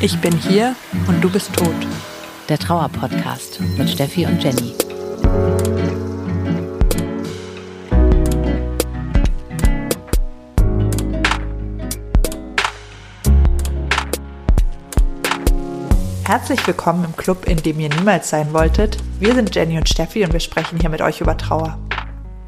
Ich bin hier und du bist tot. Der Trauer-Podcast mit Steffi und Jenny. Herzlich willkommen im Club, in dem ihr niemals sein wolltet. Wir sind Jenny und Steffi und wir sprechen hier mit euch über Trauer.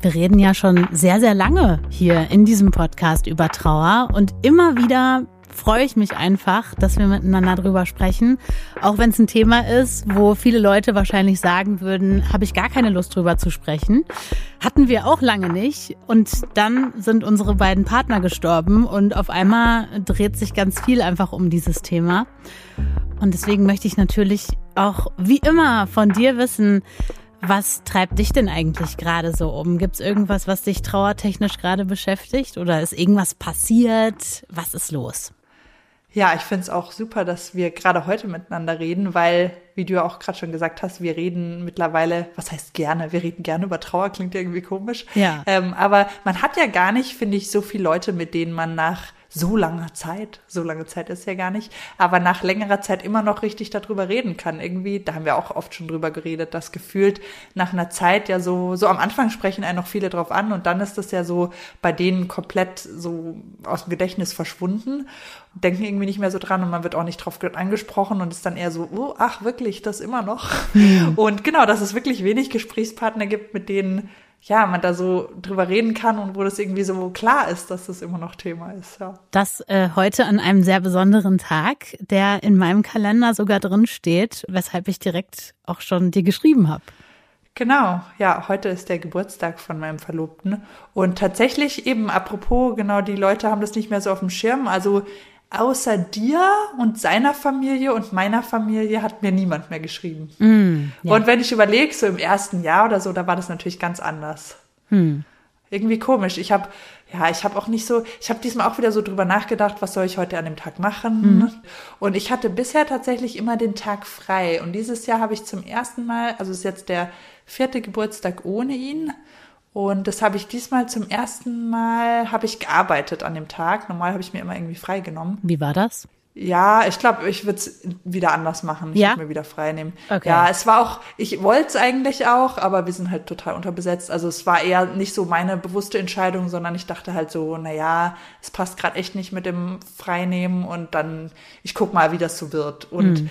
Wir reden ja schon sehr, sehr lange hier in diesem Podcast über Trauer und immer wieder freue ich mich einfach, dass wir miteinander drüber sprechen. Auch wenn es ein Thema ist, wo viele Leute wahrscheinlich sagen würden, habe ich gar keine Lust drüber zu sprechen. Hatten wir auch lange nicht. Und dann sind unsere beiden Partner gestorben und auf einmal dreht sich ganz viel einfach um dieses Thema. Und deswegen möchte ich natürlich auch wie immer von dir wissen, was treibt dich denn eigentlich gerade so um? Gibt es irgendwas, was dich trauertechnisch gerade beschäftigt? Oder ist irgendwas passiert? Was ist los? Ja, ich finde es auch super, dass wir gerade heute miteinander reden, weil, wie du ja auch gerade schon gesagt hast, wir reden mittlerweile, was heißt gerne? Wir reden gerne über Trauer, klingt irgendwie komisch. Ja. Ähm, aber man hat ja gar nicht, finde ich, so viele Leute, mit denen man nach so langer Zeit, so lange Zeit ist ja gar nicht, aber nach längerer Zeit immer noch richtig darüber reden kann. Irgendwie, da haben wir auch oft schon drüber geredet, dass gefühlt nach einer Zeit ja so, so am Anfang sprechen einen noch viele drauf an und dann ist das ja so bei denen komplett so aus dem Gedächtnis verschwunden, denken irgendwie nicht mehr so dran und man wird auch nicht drauf angesprochen und ist dann eher so, oh, ach wirklich, das immer noch. Mhm. Und genau, dass es wirklich wenig Gesprächspartner gibt, mit denen ja, man da so drüber reden kann und wo das irgendwie so klar ist, dass das immer noch Thema ist. Ja. Das äh, heute an einem sehr besonderen Tag, der in meinem Kalender sogar drin steht, weshalb ich direkt auch schon dir geschrieben habe. Genau, ja, heute ist der Geburtstag von meinem Verlobten. Und tatsächlich eben, apropos, genau, die Leute haben das nicht mehr so auf dem Schirm. Also außer dir und seiner Familie und meiner Familie hat mir niemand mehr geschrieben. Mm, ja. Und wenn ich überlege, so im ersten Jahr oder so, da war das natürlich ganz anders. Hm. Irgendwie komisch. Ich habe ja, ich habe auch nicht so, ich habe diesmal auch wieder so drüber nachgedacht, was soll ich heute an dem Tag machen? Mhm. Und ich hatte bisher tatsächlich immer den Tag frei. Und dieses Jahr habe ich zum ersten Mal, also es ist jetzt der vierte Geburtstag ohne ihn. Und das habe ich diesmal zum ersten Mal, habe ich gearbeitet an dem Tag. Normal habe ich mir immer irgendwie freigenommen. Wie war das? Ja, ich glaube, ich würde es wieder anders machen. Ich ja? würde mir wieder frei nehmen. Okay. Ja, es war auch, ich wollte es eigentlich auch, aber wir sind halt total unterbesetzt. Also es war eher nicht so meine bewusste Entscheidung, sondern ich dachte halt so, na ja, es passt gerade echt nicht mit dem Freinehmen und dann, ich guck mal, wie das so wird. Und mhm.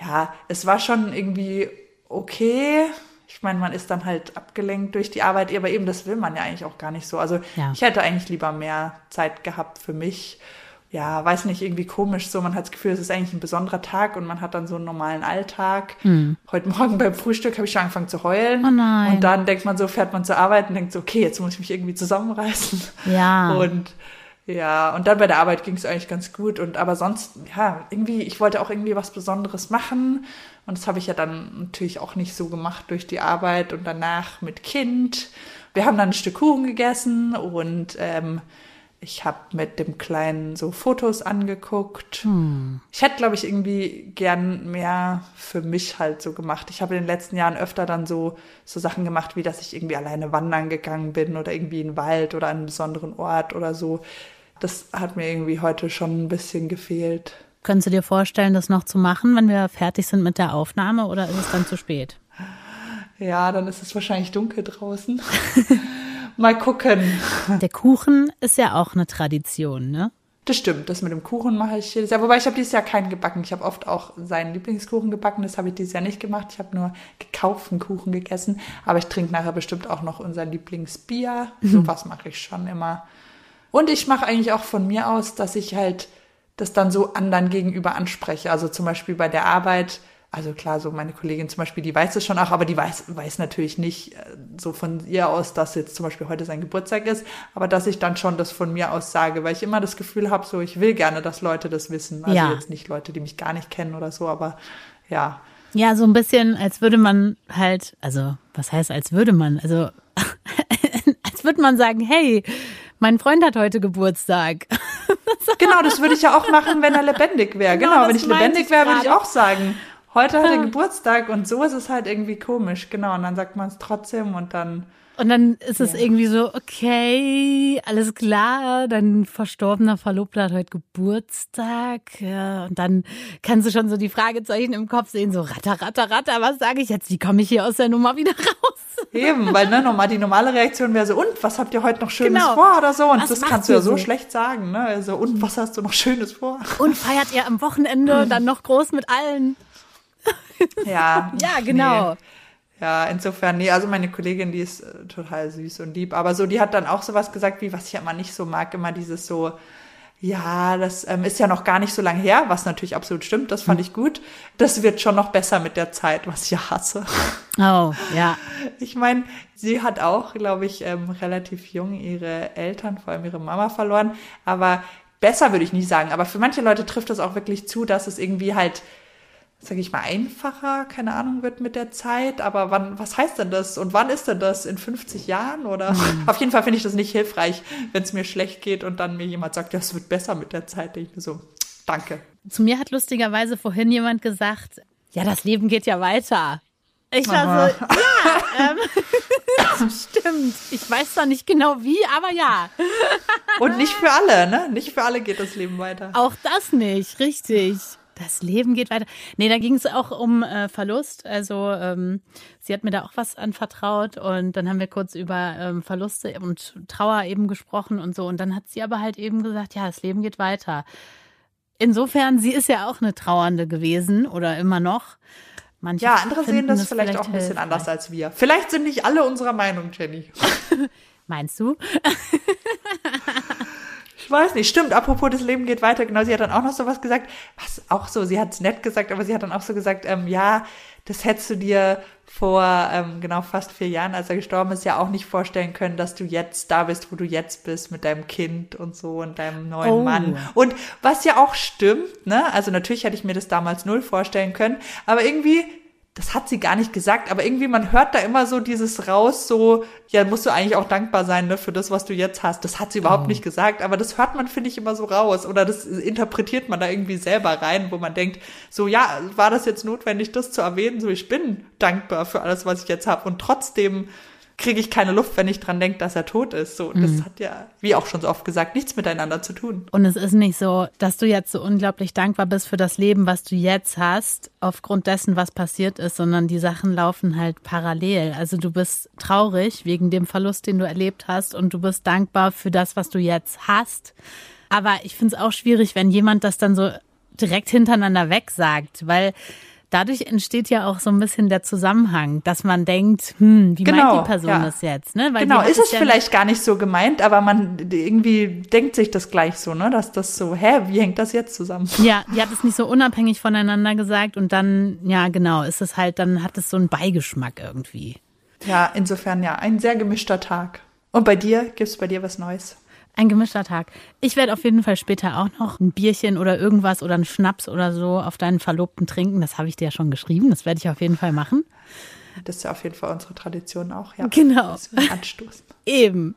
ja, es war schon irgendwie okay ich meine, man ist dann halt abgelenkt durch die Arbeit, aber eben das will man ja eigentlich auch gar nicht so. Also ja. ich hätte eigentlich lieber mehr Zeit gehabt für mich. Ja, weiß nicht, irgendwie komisch so. Man hat das Gefühl, es ist eigentlich ein besonderer Tag und man hat dann so einen normalen Alltag. Mhm. Heute Morgen beim Frühstück habe ich schon angefangen zu heulen. Oh nein. Und dann denkt man so, fährt man zur Arbeit und denkt so, okay, jetzt muss ich mich irgendwie zusammenreißen. Ja. Und ja, und dann bei der Arbeit ging es eigentlich ganz gut. Und aber sonst, ja, irgendwie, ich wollte auch irgendwie was Besonderes machen. Und das habe ich ja dann natürlich auch nicht so gemacht durch die Arbeit und danach mit Kind. Wir haben dann ein Stück Kuchen gegessen und ähm, ich habe mit dem Kleinen so Fotos angeguckt. Hm. Ich hätte, glaube ich, irgendwie gern mehr für mich halt so gemacht. Ich habe in den letzten Jahren öfter dann so, so Sachen gemacht, wie dass ich irgendwie alleine wandern gegangen bin oder irgendwie in den Wald oder an einen besonderen Ort oder so. Das hat mir irgendwie heute schon ein bisschen gefehlt. Könntest du dir vorstellen, das noch zu machen, wenn wir fertig sind mit der Aufnahme oder ist es dann zu spät? Ja, dann ist es wahrscheinlich dunkel draußen. Mal gucken. Der Kuchen ist ja auch eine Tradition, ne? Das stimmt, das mit dem Kuchen mache ich jedes Jahr. Wobei ich habe dieses Jahr keinen gebacken. Ich habe oft auch seinen Lieblingskuchen gebacken. Das habe ich dieses Jahr nicht gemacht. Ich habe nur gekauften Kuchen gegessen. Aber ich trinke nachher bestimmt auch noch unser Lieblingsbier. Mhm. Sowas mache ich schon immer. Und ich mache eigentlich auch von mir aus, dass ich halt das dann so anderen gegenüber anspreche. Also zum Beispiel bei der Arbeit also klar, so meine Kollegin zum Beispiel, die weiß es schon auch, aber die weiß, weiß natürlich nicht äh, so von ihr aus, dass jetzt zum Beispiel heute sein Geburtstag ist, aber dass ich dann schon das von mir aus sage, weil ich immer das Gefühl habe, so ich will gerne, dass Leute das wissen. Also ja. jetzt nicht Leute, die mich gar nicht kennen oder so, aber ja. Ja, so ein bisschen, als würde man halt, also was heißt, als würde man, also als würde man sagen, hey, mein Freund hat heute Geburtstag. genau, das würde ich ja auch machen, wenn er lebendig wäre. Genau, genau wenn ich lebendig wäre, würde ich auch sagen, heute hat er Geburtstag und so ist es halt irgendwie komisch, genau. Und dann sagt man es trotzdem und dann, Und dann ist es ja. irgendwie so, okay, alles klar, dein verstorbener Verlobter hat heute Geburtstag. Ja, und dann kannst du schon so die Fragezeichen im Kopf sehen, so ratter, ratter, ratter, was sage ich jetzt? Wie komme ich hier aus der Nummer wieder raus? Eben, weil ne, normal, die normale Reaktion wäre so, und was habt ihr heute noch Schönes genau. vor oder so? Und was das kannst du ja so, so schlecht sagen, ne? Also, und was hast du noch Schönes vor? Und feiert ihr am Wochenende dann noch groß mit allen? Ja. ja, genau. Nee. Ja, insofern, nee, also meine Kollegin, die ist äh, total süß und lieb. Aber so, die hat dann auch sowas gesagt, wie was ich ja immer nicht so mag, immer dieses so, ja, das ähm, ist ja noch gar nicht so lange her, was natürlich absolut stimmt, das fand hm. ich gut. Das wird schon noch besser mit der Zeit, was ich ja hasse. Oh, ja. Ich meine, sie hat auch, glaube ich, ähm, relativ jung ihre Eltern, vor allem ihre Mama verloren. Aber besser würde ich nicht sagen. Aber für manche Leute trifft das auch wirklich zu, dass es irgendwie halt sage ich mal, einfacher, keine Ahnung, wird mit der Zeit. Aber wann, was heißt denn das? Und wann ist denn das? In 50 Jahren? Oder mhm. auf jeden Fall finde ich das nicht hilfreich, wenn es mir schlecht geht und dann mir jemand sagt, ja, es wird besser mit der Zeit. Denke ich mir so, danke. Zu mir hat lustigerweise vorhin jemand gesagt, ja, das Leben geht ja weiter. Ich war so, ja, ähm, stimmt. Ich weiß zwar nicht genau wie, aber ja. Und nicht für alle, ne? Nicht für alle geht das Leben weiter. Auch das nicht, richtig. Das Leben geht weiter. Nee, da ging es auch um äh, Verlust. Also ähm, sie hat mir da auch was anvertraut und dann haben wir kurz über ähm, Verluste und Trauer eben gesprochen und so. Und dann hat sie aber halt eben gesagt, ja, das Leben geht weiter. Insofern, sie ist ja auch eine Trauernde gewesen oder immer noch. Manche ja, andere sehen das vielleicht, vielleicht auch ein bisschen hilfreich. anders als wir. Vielleicht sind nicht alle unserer Meinung, Jenny. Meinst du? Ich weiß nicht, stimmt, apropos das Leben geht weiter, genau, sie hat dann auch noch so was gesagt, was auch so, sie hat es nett gesagt, aber sie hat dann auch so gesagt, ähm, ja, das hättest du dir vor ähm, genau fast vier Jahren, als er gestorben ist, ja auch nicht vorstellen können, dass du jetzt da bist, wo du jetzt bist, mit deinem Kind und so und deinem neuen oh. Mann. Und was ja auch stimmt, ne? Also natürlich hätte ich mir das damals null vorstellen können, aber irgendwie das hat sie gar nicht gesagt, aber irgendwie man hört da immer so dieses raus, so, ja, musst du eigentlich auch dankbar sein, ne, für das, was du jetzt hast. Das hat sie überhaupt oh. nicht gesagt, aber das hört man, finde ich, immer so raus oder das interpretiert man da irgendwie selber rein, wo man denkt, so, ja, war das jetzt notwendig, das zu erwähnen? So, ich bin dankbar für alles, was ich jetzt habe und trotzdem kriege ich keine Luft, wenn ich dran denke, dass er tot ist. So, mhm. das hat ja, wie auch schon so oft gesagt, nichts miteinander zu tun. Und es ist nicht so, dass du jetzt so unglaublich dankbar bist für das Leben, was du jetzt hast, aufgrund dessen, was passiert ist, sondern die Sachen laufen halt parallel. Also du bist traurig wegen dem Verlust, den du erlebt hast und du bist dankbar für das, was du jetzt hast. Aber ich finde es auch schwierig, wenn jemand das dann so direkt hintereinander weg sagt, weil dadurch entsteht ja auch so ein bisschen der Zusammenhang, dass man denkt, hm, wie genau, meint die Person ja. das jetzt? Ne? Weil genau, ist es ja vielleicht gar nicht so gemeint, aber man irgendwie denkt sich das gleich so, ne? Dass das so, hä, wie hängt das jetzt zusammen? Ja, die hat es nicht so unabhängig voneinander gesagt und dann, ja, genau, ist es halt, dann hat es so einen Beigeschmack irgendwie. Ja, insofern ja, ein sehr gemischter Tag. Und bei dir, gibt es bei dir was Neues? Ein gemischter Tag. Ich werde auf jeden Fall später auch noch ein Bierchen oder irgendwas oder einen Schnaps oder so auf deinen Verlobten trinken. Das habe ich dir ja schon geschrieben. Das werde ich auf jeden Fall machen. Das ist ja auf jeden Fall unsere Tradition auch, ja. Genau. Anstoßen. Eben.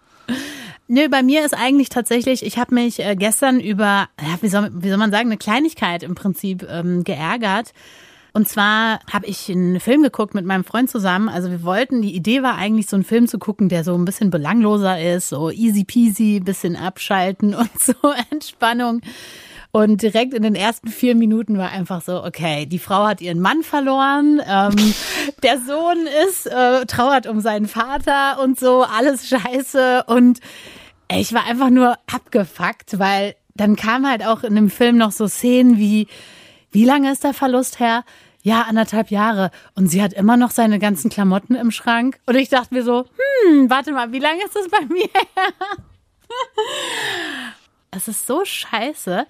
Nö, bei mir ist eigentlich tatsächlich, ich habe mich äh, gestern über, ja, wie soll, wie soll man sagen, eine Kleinigkeit im Prinzip ähm, geärgert. Und zwar habe ich einen Film geguckt mit meinem Freund zusammen. Also wir wollten, die Idee war eigentlich so einen Film zu gucken, der so ein bisschen belangloser ist, so easy peasy, bisschen abschalten und so Entspannung. Und direkt in den ersten vier Minuten war einfach so, okay, die Frau hat ihren Mann verloren, ähm, der Sohn ist, äh, trauert um seinen Vater und so, alles scheiße. Und ich war einfach nur abgefuckt, weil dann kam halt auch in dem Film noch so Szenen wie, wie lange ist der Verlust her? Ja, anderthalb Jahre. Und sie hat immer noch seine ganzen Klamotten im Schrank. Und ich dachte mir so, hm, warte mal, wie lange ist das bei mir her? es ist so scheiße,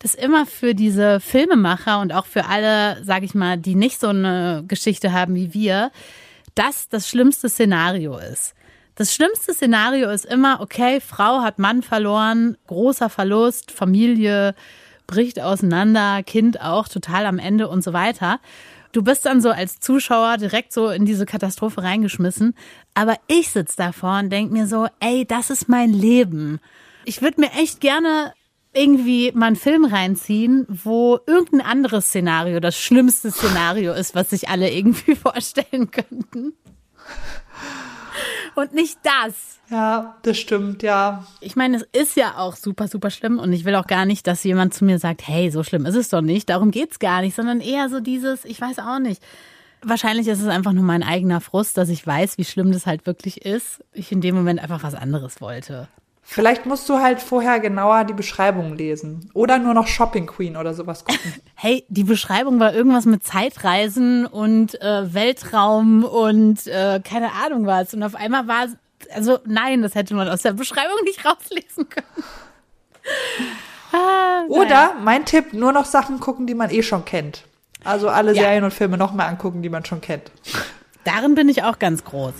dass immer für diese Filmemacher und auch für alle, sag ich mal, die nicht so eine Geschichte haben wie wir, das das schlimmste Szenario ist. Das schlimmste Szenario ist immer, okay, Frau hat Mann verloren, großer Verlust, Familie, bricht auseinander, Kind auch total am Ende und so weiter. Du bist dann so als Zuschauer direkt so in diese Katastrophe reingeschmissen. Aber ich sitze davor und denke mir so, ey, das ist mein Leben. Ich würde mir echt gerne irgendwie mal einen Film reinziehen, wo irgendein anderes Szenario das schlimmste Szenario ist, was sich alle irgendwie vorstellen könnten. Und nicht das. Ja, das stimmt, ja. Ich meine, es ist ja auch super, super schlimm und ich will auch gar nicht, dass jemand zu mir sagt, hey, so schlimm ist es doch nicht, darum geht's gar nicht, sondern eher so dieses, ich weiß auch nicht. Wahrscheinlich ist es einfach nur mein eigener Frust, dass ich weiß, wie schlimm das halt wirklich ist. Ich in dem Moment einfach was anderes wollte. Vielleicht musst du halt vorher genauer die Beschreibung lesen. Oder nur noch Shopping Queen oder sowas gucken. Hey, die Beschreibung war irgendwas mit Zeitreisen und äh, Weltraum und äh, keine Ahnung was. Und auf einmal war es, also nein, das hätte man aus der Beschreibung nicht rauslesen können. ah, oder mein Tipp, nur noch Sachen gucken, die man eh schon kennt. Also alle ja. Serien und Filme nochmal angucken, die man schon kennt. Darin bin ich auch ganz groß.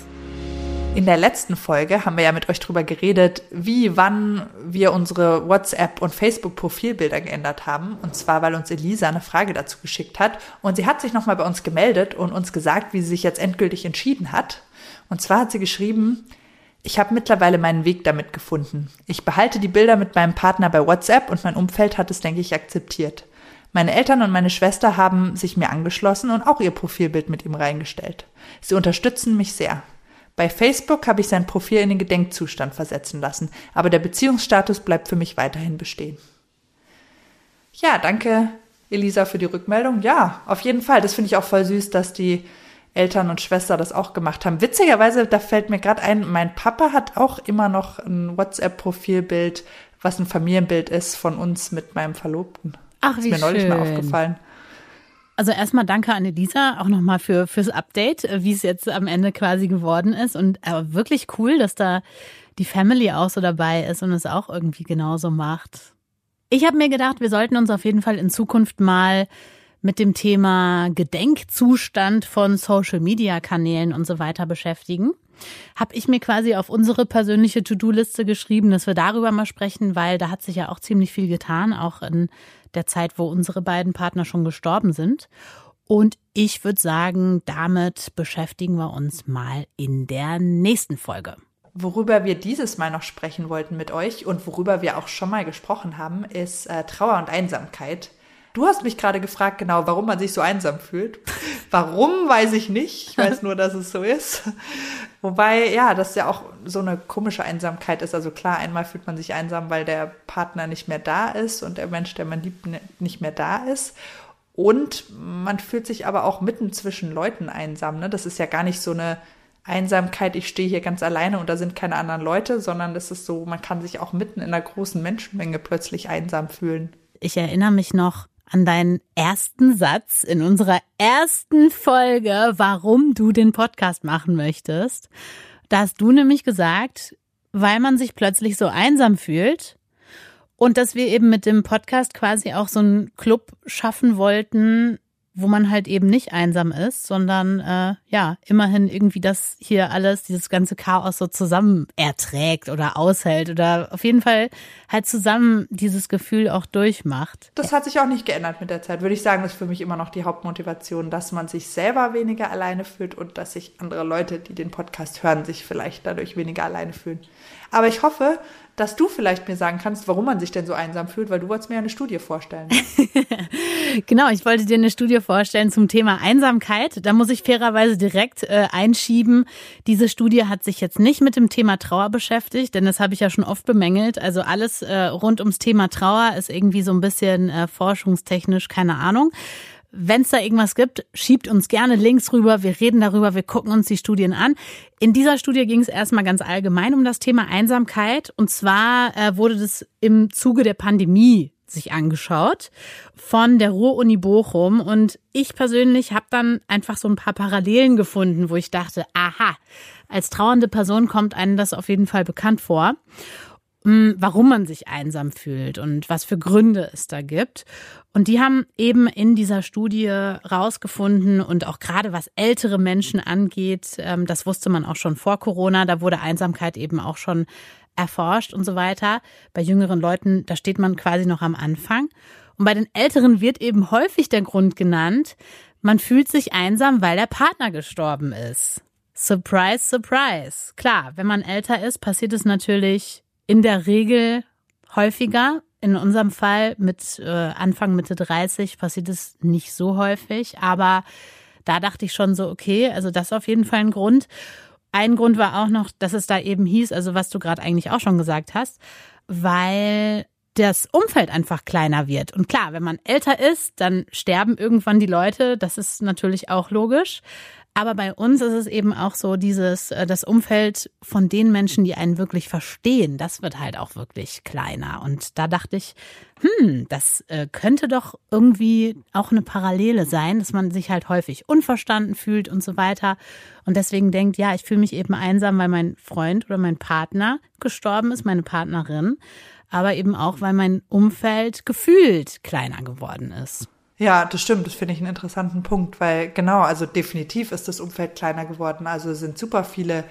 In der letzten Folge haben wir ja mit euch drüber geredet, wie, wann wir unsere WhatsApp- und Facebook-Profilbilder geändert haben. Und zwar, weil uns Elisa eine Frage dazu geschickt hat. Und sie hat sich nochmal bei uns gemeldet und uns gesagt, wie sie sich jetzt endgültig entschieden hat. Und zwar hat sie geschrieben, ich habe mittlerweile meinen Weg damit gefunden. Ich behalte die Bilder mit meinem Partner bei WhatsApp und mein Umfeld hat es, denke ich, akzeptiert. Meine Eltern und meine Schwester haben sich mir angeschlossen und auch ihr Profilbild mit ihm reingestellt. Sie unterstützen mich sehr. Bei Facebook habe ich sein Profil in den Gedenkzustand versetzen lassen, aber der Beziehungsstatus bleibt für mich weiterhin bestehen. Ja, danke, Elisa, für die Rückmeldung. Ja, auf jeden Fall. Das finde ich auch voll süß, dass die Eltern und Schwester das auch gemacht haben. Witzigerweise, da fällt mir gerade ein, mein Papa hat auch immer noch ein WhatsApp-Profilbild, was ein Familienbild ist von uns mit meinem Verlobten. Ach, wie ist mir schön. neulich mal aufgefallen. Also erstmal danke an Elisa auch nochmal für, fürs Update, äh, wie es jetzt am Ende quasi geworden ist. Und aber wirklich cool, dass da die Family auch so dabei ist und es auch irgendwie genauso macht. Ich habe mir gedacht, wir sollten uns auf jeden Fall in Zukunft mal mit dem Thema Gedenkzustand von Social-Media-Kanälen und so weiter beschäftigen. Habe ich mir quasi auf unsere persönliche To-Do-Liste geschrieben, dass wir darüber mal sprechen, weil da hat sich ja auch ziemlich viel getan, auch in der Zeit, wo unsere beiden Partner schon gestorben sind. Und ich würde sagen, damit beschäftigen wir uns mal in der nächsten Folge. Worüber wir dieses Mal noch sprechen wollten mit euch und worüber wir auch schon mal gesprochen haben, ist äh, Trauer und Einsamkeit. Du hast mich gerade gefragt, genau, warum man sich so einsam fühlt. Warum, weiß ich nicht. Ich weiß nur, dass es so ist. Wobei, ja, das ja auch so eine komische Einsamkeit ist. Also klar, einmal fühlt man sich einsam, weil der Partner nicht mehr da ist und der Mensch, der man liebt, nicht mehr da ist. Und man fühlt sich aber auch mitten zwischen Leuten einsam. Ne? Das ist ja gar nicht so eine Einsamkeit, ich stehe hier ganz alleine und da sind keine anderen Leute, sondern das ist so, man kann sich auch mitten in einer großen Menschenmenge plötzlich einsam fühlen. Ich erinnere mich noch, an deinen ersten Satz in unserer ersten Folge, warum du den Podcast machen möchtest. Da hast du nämlich gesagt, weil man sich plötzlich so einsam fühlt und dass wir eben mit dem Podcast quasi auch so einen Club schaffen wollten, wo man halt eben nicht einsam ist, sondern äh, ja, immerhin irgendwie das hier alles, dieses ganze Chaos so zusammen erträgt oder aushält oder auf jeden Fall halt zusammen dieses Gefühl auch durchmacht. Das hat sich auch nicht geändert mit der Zeit, würde ich sagen, das ist für mich immer noch die Hauptmotivation, dass man sich selber weniger alleine fühlt und dass sich andere Leute, die den Podcast hören, sich vielleicht dadurch weniger alleine fühlen. Aber ich hoffe, dass du vielleicht mir sagen kannst, warum man sich denn so einsam fühlt, weil du wolltest mir eine Studie vorstellen. genau, ich wollte dir eine Studie vorstellen zum Thema Einsamkeit. Da muss ich fairerweise direkt äh, einschieben. Diese Studie hat sich jetzt nicht mit dem Thema Trauer beschäftigt, denn das habe ich ja schon oft bemängelt. Also alles äh, rund ums Thema Trauer ist irgendwie so ein bisschen äh, forschungstechnisch, keine Ahnung. Wenn es da irgendwas gibt, schiebt uns gerne Links rüber. Wir reden darüber, wir gucken uns die Studien an. In dieser Studie ging es erstmal ganz allgemein um das Thema Einsamkeit. Und zwar äh, wurde das im Zuge der Pandemie sich angeschaut von der Ruhr-Uni Bochum. Und ich persönlich habe dann einfach so ein paar Parallelen gefunden, wo ich dachte, aha, als trauernde Person kommt einem das auf jeden Fall bekannt vor. Mm, warum man sich einsam fühlt und was für Gründe es da gibt. Und die haben eben in dieser Studie rausgefunden und auch gerade was ältere Menschen angeht, ähm, das wusste man auch schon vor Corona, da wurde Einsamkeit eben auch schon erforscht und so weiter. Bei jüngeren Leuten, da steht man quasi noch am Anfang. Und bei den Älteren wird eben häufig der Grund genannt, man fühlt sich einsam, weil der Partner gestorben ist. Surprise, surprise. Klar, wenn man älter ist, passiert es natürlich in der Regel häufiger. In unserem Fall mit äh, Anfang Mitte 30 passiert es nicht so häufig, aber da dachte ich schon so, okay, also das ist auf jeden Fall ein Grund. ein Grund war auch noch, dass es da eben hieß, also was du gerade eigentlich auch schon gesagt hast, weil das Umfeld einfach kleiner wird. Und klar, wenn man älter ist, dann sterben irgendwann die Leute. Das ist natürlich auch logisch. Aber bei uns ist es eben auch so, dieses, äh, das Umfeld von den Menschen, die einen wirklich verstehen, das wird halt auch wirklich kleiner. Und da dachte ich, hm, das äh, könnte doch irgendwie auch eine Parallele sein, dass man sich halt häufig unverstanden fühlt und so weiter. Und deswegen denkt, ja, ich fühle mich eben einsam, weil mein Freund oder mein Partner gestorben ist, meine Partnerin. Aber eben auch, weil mein Umfeld gefühlt kleiner geworden ist. Ja, das stimmt. Das finde ich einen interessanten Punkt, weil genau, also definitiv ist das Umfeld kleiner geworden. Also sind super viele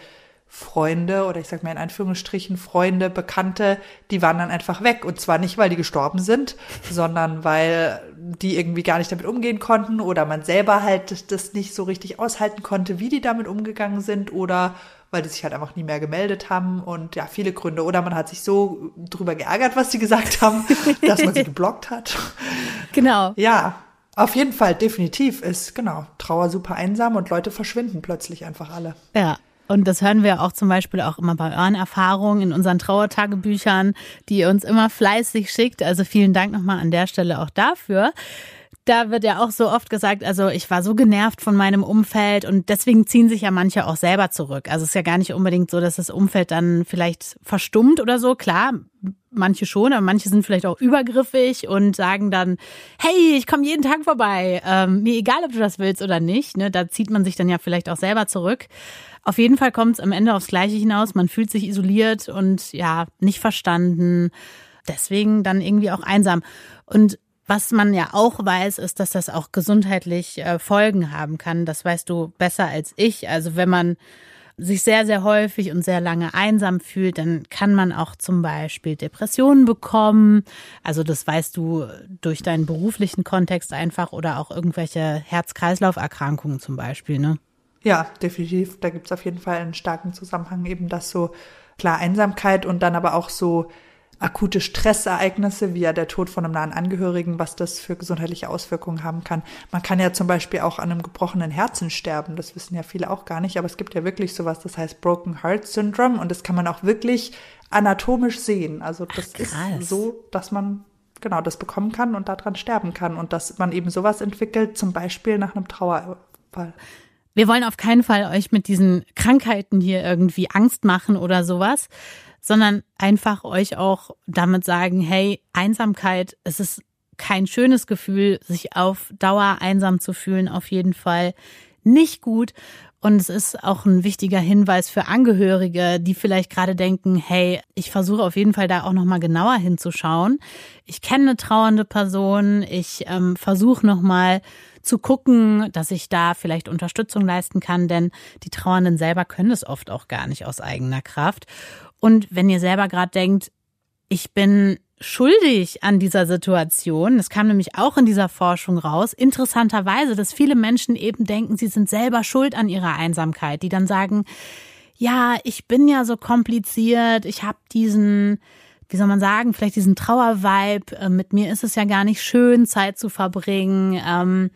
Freunde oder ich sag mal in Anführungsstrichen Freunde, Bekannte, die waren dann einfach weg. Und zwar nicht, weil die gestorben sind, sondern weil die irgendwie gar nicht damit umgehen konnten oder man selber halt das nicht so richtig aushalten konnte, wie die damit umgegangen sind oder weil die sich halt einfach nie mehr gemeldet haben und ja, viele Gründe. Oder man hat sich so drüber geärgert, was sie gesagt haben, dass man sie geblockt hat. Genau. Ja, auf jeden Fall, definitiv ist, genau, Trauer super einsam und Leute verschwinden plötzlich einfach alle. Ja. Und das hören wir auch zum Beispiel auch immer bei euren Erfahrungen in unseren Trauertagebüchern, die ihr uns immer fleißig schickt. Also vielen Dank nochmal an der Stelle auch dafür da wird ja auch so oft gesagt, also ich war so genervt von meinem Umfeld und deswegen ziehen sich ja manche auch selber zurück. Also es ist ja gar nicht unbedingt so, dass das Umfeld dann vielleicht verstummt oder so. Klar, manche schon, aber manche sind vielleicht auch übergriffig und sagen dann, hey, ich komme jeden Tag vorbei. Ähm, mir egal, ob du das willst oder nicht. Ne? Da zieht man sich dann ja vielleicht auch selber zurück. Auf jeden Fall kommt es am Ende aufs Gleiche hinaus. Man fühlt sich isoliert und ja, nicht verstanden. Deswegen dann irgendwie auch einsam. Und was man ja auch weiß, ist, dass das auch gesundheitlich äh, Folgen haben kann. Das weißt du besser als ich. Also wenn man sich sehr, sehr häufig und sehr lange einsam fühlt, dann kann man auch zum Beispiel Depressionen bekommen. Also das weißt du durch deinen beruflichen Kontext einfach oder auch irgendwelche Herz-Kreislauf-Erkrankungen zum Beispiel, ne? Ja, definitiv. Da gibt's auf jeden Fall einen starken Zusammenhang eben, dass so klar Einsamkeit und dann aber auch so akute Stressereignisse, wie ja der Tod von einem nahen Angehörigen, was das für gesundheitliche Auswirkungen haben kann. Man kann ja zum Beispiel auch an einem gebrochenen Herzen sterben. Das wissen ja viele auch gar nicht, aber es gibt ja wirklich sowas, das heißt Broken Heart Syndrome und das kann man auch wirklich anatomisch sehen. Also das Ach, ist so, dass man genau das bekommen kann und daran sterben kann und dass man eben sowas entwickelt, zum Beispiel nach einem Trauerfall. Wir wollen auf keinen Fall euch mit diesen Krankheiten hier irgendwie Angst machen oder sowas sondern einfach euch auch damit sagen, hey, Einsamkeit, es ist kein schönes Gefühl, sich auf Dauer einsam zu fühlen, auf jeden Fall nicht gut. Und es ist auch ein wichtiger Hinweis für Angehörige, die vielleicht gerade denken, hey, ich versuche auf jeden Fall da auch nochmal genauer hinzuschauen. Ich kenne eine trauernde Person, ich ähm, versuche nochmal zu gucken, dass ich da vielleicht Unterstützung leisten kann, denn die Trauernden selber können es oft auch gar nicht aus eigener Kraft. Und wenn ihr selber gerade denkt, ich bin schuldig an dieser Situation, das kam nämlich auch in dieser Forschung raus, interessanterweise, dass viele Menschen eben denken, sie sind selber schuld an ihrer Einsamkeit, die dann sagen, ja, ich bin ja so kompliziert, ich habe diesen, wie soll man sagen, vielleicht diesen Trauervibe, äh, mit mir ist es ja gar nicht schön, Zeit zu verbringen. Ähm,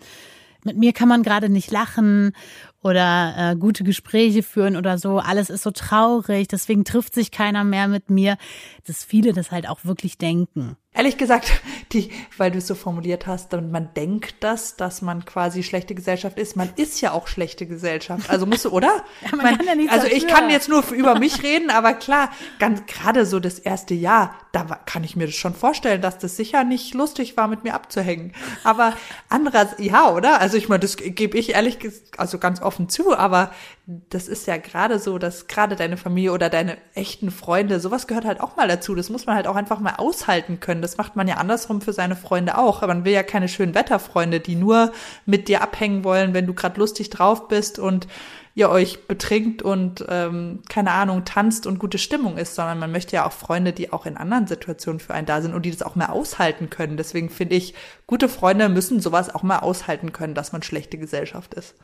mit mir kann man gerade nicht lachen oder äh, gute Gespräche führen oder so. Alles ist so traurig, deswegen trifft sich keiner mehr mit mir. Dass viele das halt auch wirklich denken. Ehrlich gesagt, die, weil du es so formuliert hast, und man denkt das, dass man quasi schlechte Gesellschaft ist. Man ist ja auch schlechte Gesellschaft. Also musst du, oder? ja, man man, ja also ich kann jetzt nur über mich reden, aber klar, ganz gerade so das erste Jahr, da kann ich mir das schon vorstellen, dass das sicher nicht lustig war, mit mir abzuhängen. Aber andererseits, ja, oder? Also ich meine, das gebe ich ehrlich, also ganz offen zu, aber das ist ja gerade so, dass gerade deine Familie oder deine echten Freunde, sowas gehört halt auch mal dazu. Das muss man halt auch einfach mal aushalten können. Das macht man ja andersrum für seine Freunde auch. Aber man will ja keine schönen Wetterfreunde, die nur mit dir abhängen wollen, wenn du gerade lustig drauf bist und ihr euch betrinkt und ähm, keine Ahnung tanzt und gute Stimmung ist, sondern man möchte ja auch Freunde, die auch in anderen Situationen für einen da sind und die das auch mehr aushalten können. Deswegen finde ich, gute Freunde müssen sowas auch mal aushalten können, dass man schlechte Gesellschaft ist.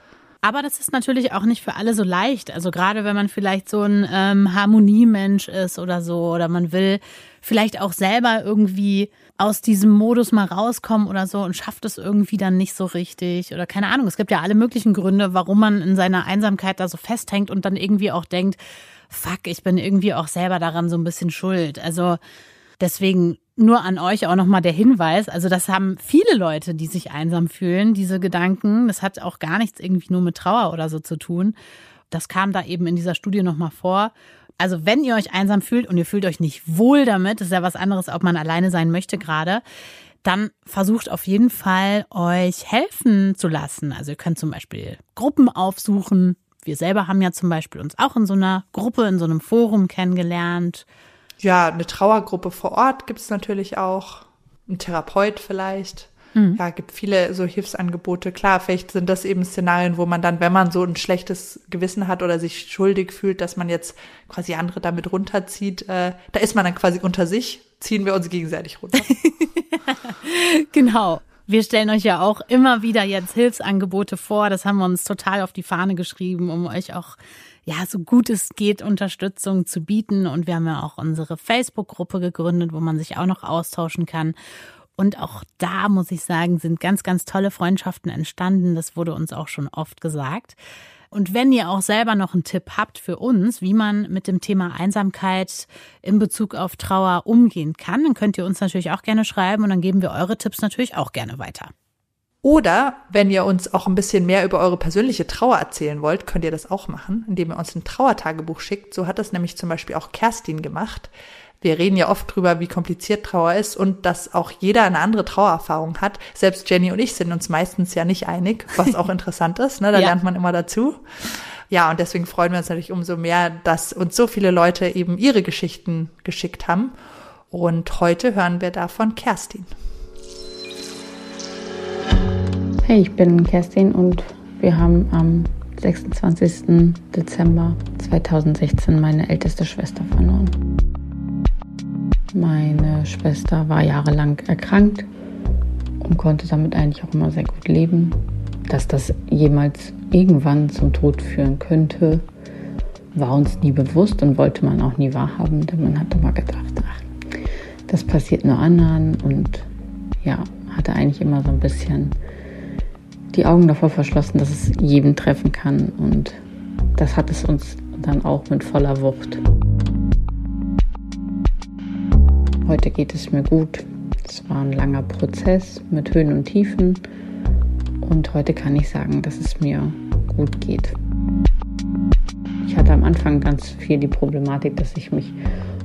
Aber das ist natürlich auch nicht für alle so leicht. Also gerade wenn man vielleicht so ein ähm, Harmoniemensch ist oder so, oder man will vielleicht auch selber irgendwie aus diesem Modus mal rauskommen oder so und schafft es irgendwie dann nicht so richtig oder keine Ahnung. Es gibt ja alle möglichen Gründe, warum man in seiner Einsamkeit da so festhängt und dann irgendwie auch denkt, fuck, ich bin irgendwie auch selber daran so ein bisschen schuld. Also deswegen nur an euch auch nochmal der Hinweis. Also das haben viele Leute, die sich einsam fühlen, diese Gedanken. Das hat auch gar nichts irgendwie nur mit Trauer oder so zu tun. Das kam da eben in dieser Studie nochmal vor. Also wenn ihr euch einsam fühlt und ihr fühlt euch nicht wohl damit, ist ja was anderes, ob man alleine sein möchte gerade, dann versucht auf jeden Fall euch helfen zu lassen. Also ihr könnt zum Beispiel Gruppen aufsuchen. Wir selber haben ja zum Beispiel uns auch in so einer Gruppe, in so einem Forum kennengelernt. Ja, eine Trauergruppe vor Ort gibt's natürlich auch. Ein Therapeut vielleicht. Mhm. Ja, gibt viele so Hilfsangebote. Klar, vielleicht sind das eben Szenarien, wo man dann, wenn man so ein schlechtes Gewissen hat oder sich schuldig fühlt, dass man jetzt quasi andere damit runterzieht, äh, da ist man dann quasi unter sich, ziehen wir uns gegenseitig runter. genau. Wir stellen euch ja auch immer wieder jetzt Hilfsangebote vor. Das haben wir uns total auf die Fahne geschrieben, um euch auch ja, so gut es geht, Unterstützung zu bieten. Und wir haben ja auch unsere Facebook-Gruppe gegründet, wo man sich auch noch austauschen kann. Und auch da, muss ich sagen, sind ganz, ganz tolle Freundschaften entstanden. Das wurde uns auch schon oft gesagt. Und wenn ihr auch selber noch einen Tipp habt für uns, wie man mit dem Thema Einsamkeit in Bezug auf Trauer umgehen kann, dann könnt ihr uns natürlich auch gerne schreiben und dann geben wir eure Tipps natürlich auch gerne weiter. Oder wenn ihr uns auch ein bisschen mehr über eure persönliche Trauer erzählen wollt, könnt ihr das auch machen, indem ihr uns ein Trauertagebuch schickt. So hat das nämlich zum Beispiel auch Kerstin gemacht wir reden ja oft drüber, wie kompliziert Trauer ist und dass auch jeder eine andere Trauererfahrung hat. Selbst Jenny und ich sind uns meistens ja nicht einig, was auch interessant ist. Ne? Da ja. lernt man immer dazu. Ja, und deswegen freuen wir uns natürlich umso mehr, dass uns so viele Leute eben ihre Geschichten geschickt haben. Und heute hören wir da von Kerstin. Hey, ich bin Kerstin und wir haben am 26. Dezember 2016 meine älteste Schwester verloren. Meine Schwester war jahrelang erkrankt und konnte damit eigentlich auch immer sehr gut leben. Dass das jemals irgendwann zum Tod führen könnte, war uns nie bewusst und wollte man auch nie wahrhaben, denn man hat immer gedacht, ach, das passiert nur anderen und ja, hatte eigentlich immer so ein bisschen die Augen davor verschlossen, dass es jeden treffen kann und das hat es uns dann auch mit voller Wucht. Heute geht es mir gut. Es war ein langer Prozess mit Höhen und Tiefen und heute kann ich sagen, dass es mir gut geht. Ich hatte am Anfang ganz viel die Problematik, dass ich mich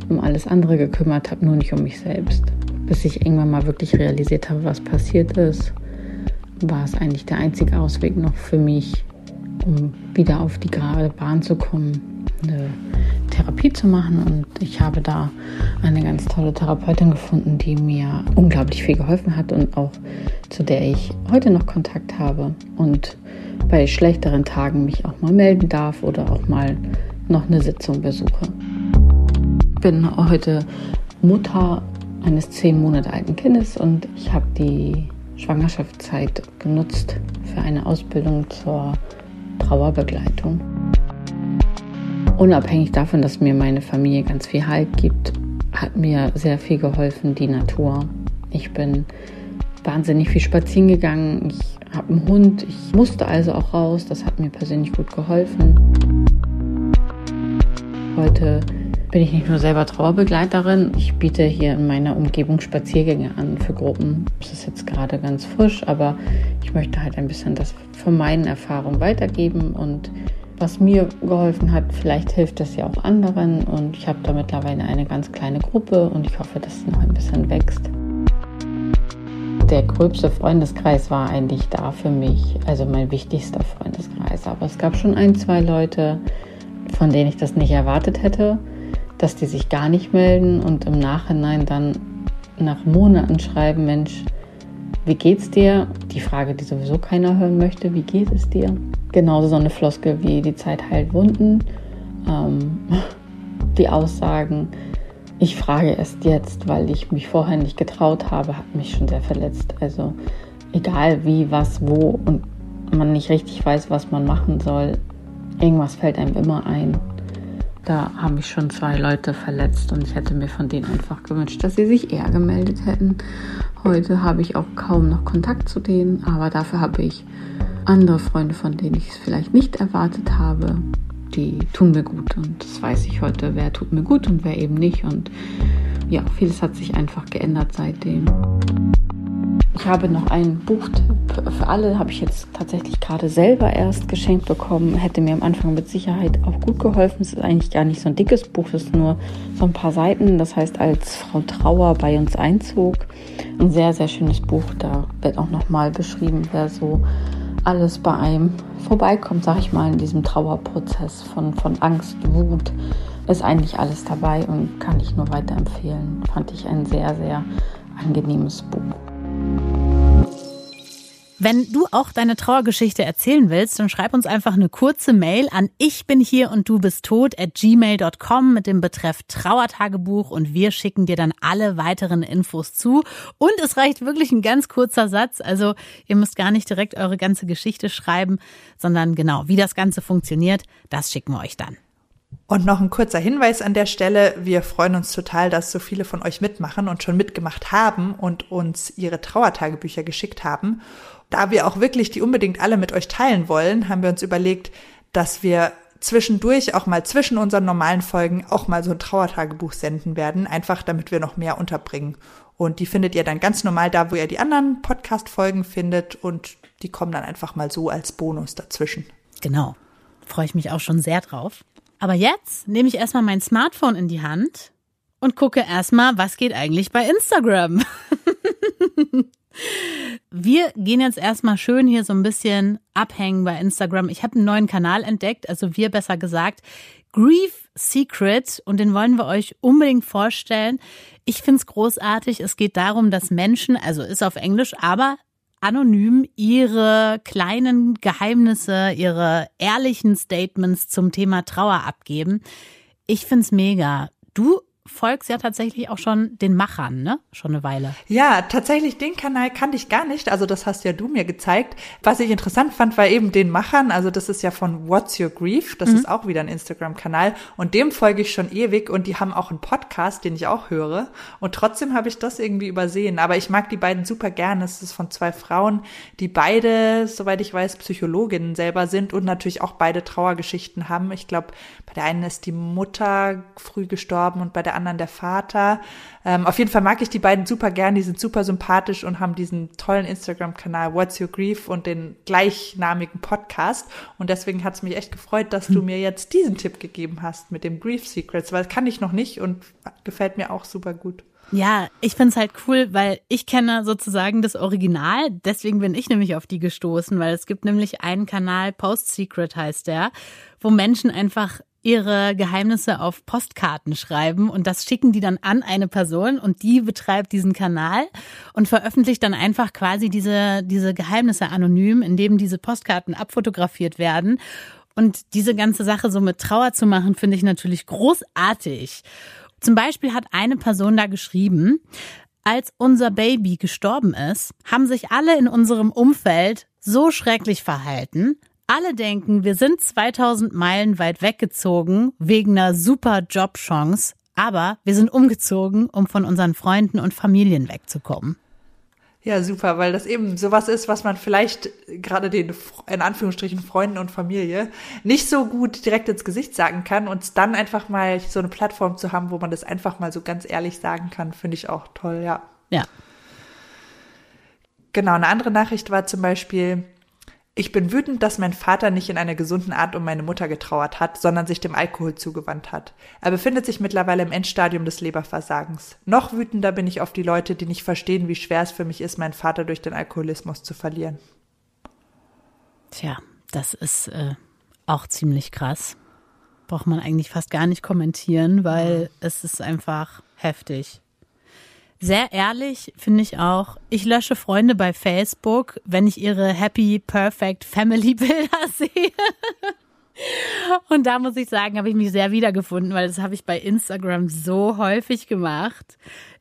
um alles andere gekümmert habe, nur nicht um mich selbst. Bis ich irgendwann mal wirklich realisiert habe, was passiert ist, war es eigentlich der einzige Ausweg noch für mich, um wieder auf die gerade Bahn zu kommen, eine Therapie zu machen. Und ich habe da eine ganz tolle Therapeutin gefunden, die mir unglaublich viel geholfen hat und auch zu der ich heute noch Kontakt habe und bei schlechteren Tagen mich auch mal melden darf oder auch mal noch eine Sitzung besuche. Ich bin heute Mutter eines zehn Monate alten Kindes und ich habe die Schwangerschaftszeit genutzt für eine Ausbildung zur Trauerbegleitung. Unabhängig davon, dass mir meine Familie ganz viel Halt gibt, hat mir sehr viel geholfen die Natur. Ich bin wahnsinnig viel spazieren gegangen. Ich habe einen Hund. Ich musste also auch raus. Das hat mir persönlich gut geholfen. Heute bin ich nicht nur selber Trauerbegleiterin, ich biete hier in meiner Umgebung Spaziergänge an für Gruppen. Es ist jetzt gerade ganz frisch, aber ich möchte halt ein bisschen das von meinen Erfahrungen weitergeben und was mir geholfen hat. Vielleicht hilft das ja auch anderen und ich habe da mittlerweile eine ganz kleine Gruppe und ich hoffe, dass es noch ein bisschen wächst. Der gröbste Freundeskreis war eigentlich da für mich, also mein wichtigster Freundeskreis. Aber es gab schon ein, zwei Leute, von denen ich das nicht erwartet hätte, dass die sich gar nicht melden und im Nachhinein dann nach Monaten schreiben, Mensch, wie geht's dir? Die Frage, die sowieso keiner hören möchte, wie geht es dir? Genauso so eine Floskel wie die Zeit heilt Wunden. Ähm, die Aussagen, ich frage erst jetzt, weil ich mich vorher nicht getraut habe, hat mich schon sehr verletzt. Also egal wie, was, wo und man nicht richtig weiß, was man machen soll, irgendwas fällt einem immer ein. Da haben mich schon zwei Leute verletzt und ich hätte mir von denen einfach gewünscht, dass sie sich eher gemeldet hätten. Heute habe ich auch kaum noch Kontakt zu denen, aber dafür habe ich andere Freunde, von denen ich es vielleicht nicht erwartet habe. Die tun mir gut und das weiß ich heute, wer tut mir gut und wer eben nicht. Und ja, vieles hat sich einfach geändert seitdem. Ich habe noch einen Buchtipp für alle, habe ich jetzt tatsächlich gerade selber erst geschenkt bekommen. Hätte mir am Anfang mit Sicherheit auch gut geholfen. Es ist eigentlich gar nicht so ein dickes Buch, es ist nur so ein paar Seiten. Das heißt, als Frau Trauer bei uns einzog. Ein sehr, sehr schönes Buch. Da wird auch nochmal beschrieben, wer so alles bei einem vorbeikommt, sag ich mal, in diesem Trauerprozess von, von Angst, Wut. Ist eigentlich alles dabei und kann ich nur weiterempfehlen. Fand ich ein sehr, sehr angenehmes Buch. Wenn du auch deine Trauergeschichte erzählen willst, dann schreib uns einfach eine kurze Mail an ich bin hier und du bist tot at gmail.com mit dem Betreff Trauertagebuch und wir schicken dir dann alle weiteren Infos zu. Und es reicht wirklich ein ganz kurzer Satz. Also ihr müsst gar nicht direkt eure ganze Geschichte schreiben, sondern genau, wie das Ganze funktioniert, das schicken wir euch dann. Und noch ein kurzer Hinweis an der Stelle. Wir freuen uns total, dass so viele von euch mitmachen und schon mitgemacht haben und uns ihre Trauertagebücher geschickt haben. Da wir auch wirklich die unbedingt alle mit euch teilen wollen, haben wir uns überlegt, dass wir zwischendurch auch mal zwischen unseren normalen Folgen auch mal so ein Trauertagebuch senden werden, einfach damit wir noch mehr unterbringen. Und die findet ihr dann ganz normal da, wo ihr die anderen Podcast-Folgen findet und die kommen dann einfach mal so als Bonus dazwischen. Genau. Freue ich mich auch schon sehr drauf. Aber jetzt nehme ich erstmal mein Smartphone in die Hand und gucke erstmal, was geht eigentlich bei Instagram. Wir gehen jetzt erstmal schön hier so ein bisschen abhängen bei Instagram. Ich habe einen neuen Kanal entdeckt, also wir besser gesagt, Grief Secret und den wollen wir euch unbedingt vorstellen. Ich finde es großartig. Es geht darum, dass Menschen, also ist auf Englisch, aber anonym ihre kleinen Geheimnisse, ihre ehrlichen Statements zum Thema Trauer abgeben. Ich find's mega. Du folgst ja tatsächlich auch schon den Machern, ne? Schon eine Weile. Ja, tatsächlich den Kanal kannte ich gar nicht. Also das hast ja du mir gezeigt. Was ich interessant fand, war eben den Machern. Also das ist ja von What's Your Grief. Das mhm. ist auch wieder ein Instagram-Kanal. Und dem folge ich schon ewig. Und die haben auch einen Podcast, den ich auch höre. Und trotzdem habe ich das irgendwie übersehen. Aber ich mag die beiden super gerne. Es ist von zwei Frauen, die beide, soweit ich weiß, Psychologinnen selber sind und natürlich auch beide Trauergeschichten haben. Ich glaube, bei der einen ist die Mutter früh gestorben und bei der anderen der Vater. Ähm, auf jeden Fall mag ich die beiden super gern, die sind super sympathisch und haben diesen tollen Instagram-Kanal What's Your Grief und den gleichnamigen Podcast. Und deswegen hat es mich echt gefreut, dass du hm. mir jetzt diesen Tipp gegeben hast mit dem Grief Secrets, weil das kann ich noch nicht und gefällt mir auch super gut. Ja, ich find's halt cool, weil ich kenne sozusagen das Original. Deswegen bin ich nämlich auf die gestoßen, weil es gibt nämlich einen Kanal, Post Secret heißt der, wo Menschen einfach ihre Geheimnisse auf Postkarten schreiben und das schicken die dann an eine Person und die betreibt diesen Kanal und veröffentlicht dann einfach quasi diese, diese Geheimnisse anonym, indem diese Postkarten abfotografiert werden. Und diese ganze Sache so mit Trauer zu machen, finde ich natürlich großartig. Zum Beispiel hat eine Person da geschrieben, als unser Baby gestorben ist, haben sich alle in unserem Umfeld so schrecklich verhalten, alle denken, wir sind 2000 Meilen weit weggezogen wegen einer super Jobchance, aber wir sind umgezogen, um von unseren Freunden und Familien wegzukommen. Ja, super, weil das eben sowas ist, was man vielleicht gerade den, in Anführungsstrichen, Freunden und Familie nicht so gut direkt ins Gesicht sagen kann und dann einfach mal so eine Plattform zu haben, wo man das einfach mal so ganz ehrlich sagen kann, finde ich auch toll, ja. Ja. Genau, eine andere Nachricht war zum Beispiel, ich bin wütend, dass mein Vater nicht in einer gesunden Art um meine Mutter getrauert hat, sondern sich dem Alkohol zugewandt hat. Er befindet sich mittlerweile im Endstadium des Leberversagens. Noch wütender bin ich auf die Leute, die nicht verstehen, wie schwer es für mich ist, meinen Vater durch den Alkoholismus zu verlieren. Tja, das ist äh, auch ziemlich krass. Braucht man eigentlich fast gar nicht kommentieren, weil es ist einfach heftig. Sehr ehrlich finde ich auch, ich lösche Freunde bei Facebook, wenn ich ihre Happy Perfect Family Bilder sehe. Und da muss ich sagen, habe ich mich sehr wiedergefunden, weil das habe ich bei Instagram so häufig gemacht.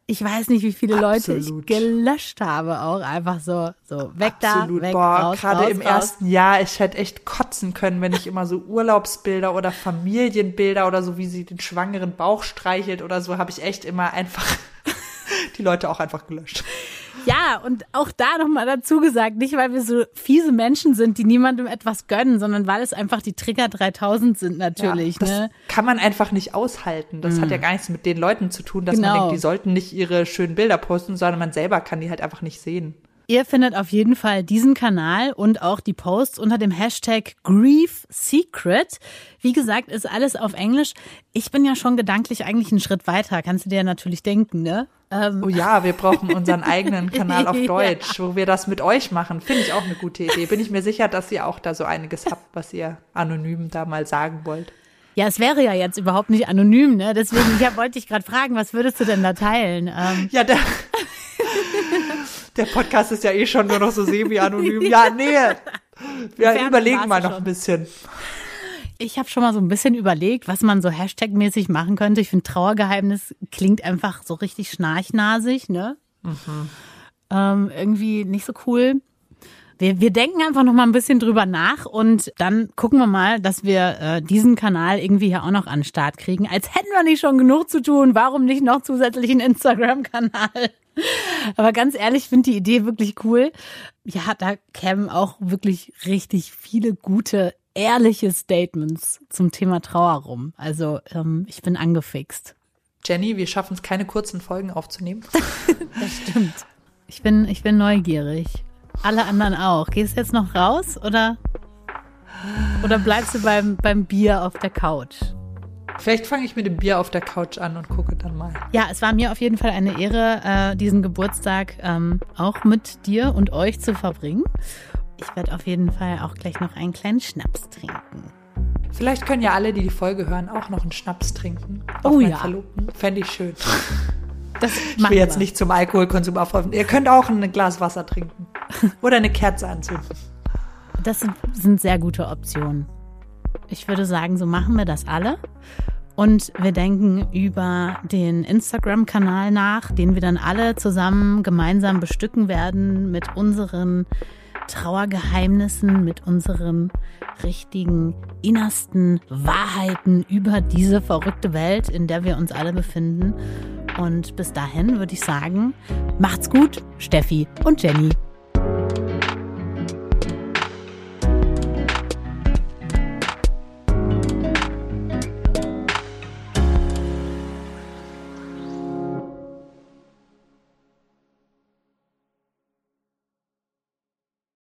ich weiß nicht, wie viele Leute Absolut. ich gelöscht habe, auch einfach so, so weg Absolut. da, weg, Boah, gerade im raus. ersten Jahr, ich hätte echt kotzen können, wenn ich immer so Urlaubsbilder oder Familienbilder oder so, wie sie den schwangeren Bauch streichelt oder so, habe ich echt immer einfach die Leute auch einfach gelöscht. Ja, und auch da nochmal dazu gesagt, nicht weil wir so fiese Menschen sind, die niemandem etwas gönnen, sondern weil es einfach die Trigger 3000 sind natürlich, ja, das ne? kann man einfach nicht aushalten. Das hat ja gar nichts mit den Leuten zu tun, dass man Genau. denkt, die sollten nicht ihre schönen Bilder posten, sondern man selber kann die halt einfach nicht sehen. Ihr findet auf jeden Fall diesen Kanal und auch die Posts unter dem Hashtag Grief Secret. Wie gesagt, ist alles auf Englisch. Ich bin ja schon gedanklich eigentlich einen Schritt weiter, kannst du dir natürlich denken, ne? Ähm, Oh ja, wir brauchen unseren eigenen Kanal auf Ja. Deutsch, wo wir das mit euch machen. Finde ich auch eine gute Idee. Bin ich mir sicher, dass ihr auch da so einiges habt, was ihr anonym da mal sagen wollt. ja, es wäre ja jetzt überhaupt nicht anonym, ne? Deswegen ja, wollte ich gerade fragen, was würdest du denn da teilen? Ähm, Ja, der, der Podcast ist ja eh schon nur noch so semi-anonym. Ja, nee. Wir Fern überlegen mal schon. noch ein bisschen. Ich habe schon mal so ein bisschen überlegt, was man so Hashtag-mäßig machen könnte. Ich finde, Trauergeheimnis klingt einfach so richtig schnarchnasig, ne? Ähm, irgendwie nicht so cool. Wir, wir denken einfach noch mal ein bisschen drüber nach und dann gucken wir mal, dass wir äh, diesen Kanal irgendwie hier auch noch an den Start kriegen. Als hätten wir nicht schon genug zu tun, warum nicht noch zusätzlich einen Instagram-Kanal? Aber ganz ehrlich, ich finde die Idee wirklich cool. Ja, da kämen auch wirklich richtig viele gute, ehrliche Statements zum Thema Trauer rum. Also ähm, ich bin angefixt. Jenny, wir schaffen es, keine kurzen Folgen aufzunehmen. Stimmt. Ich bin, ich bin neugierig. Alle anderen auch. Gehst du jetzt noch raus oder, oder bleibst du beim, beim Bier auf der Couch? Vielleicht fange ich mit dem Bier auf der Couch an und gucke dann mal. Ja, es war mir auf jeden Fall eine Ehre, äh, diesen Geburtstag ähm, auch mit dir und euch zu verbringen. Ich werde auf jeden Fall auch gleich noch einen kleinen Schnaps trinken. Vielleicht können ja alle, die die Folge hören, auch noch einen Schnaps trinken. Oh ja. Verlobten. Fände ich schön. Das Ich will jetzt nicht zum Alkoholkonsum aufrufen. Ihr könnt auch ein Glas Wasser trinken. Oder eine Kerze anzünden. Das sind sehr gute Optionen. Ich würde sagen, so machen wir das alle. Und wir denken über den Instagram-Kanal nach, den wir dann alle zusammen gemeinsam bestücken werden mit unseren Trauergeheimnissen, mit unseren richtigen innersten Wahrheiten über diese verrückte Welt, in der wir uns alle befinden. Und bis dahin würde ich sagen, macht's gut, Steffi und Jenny.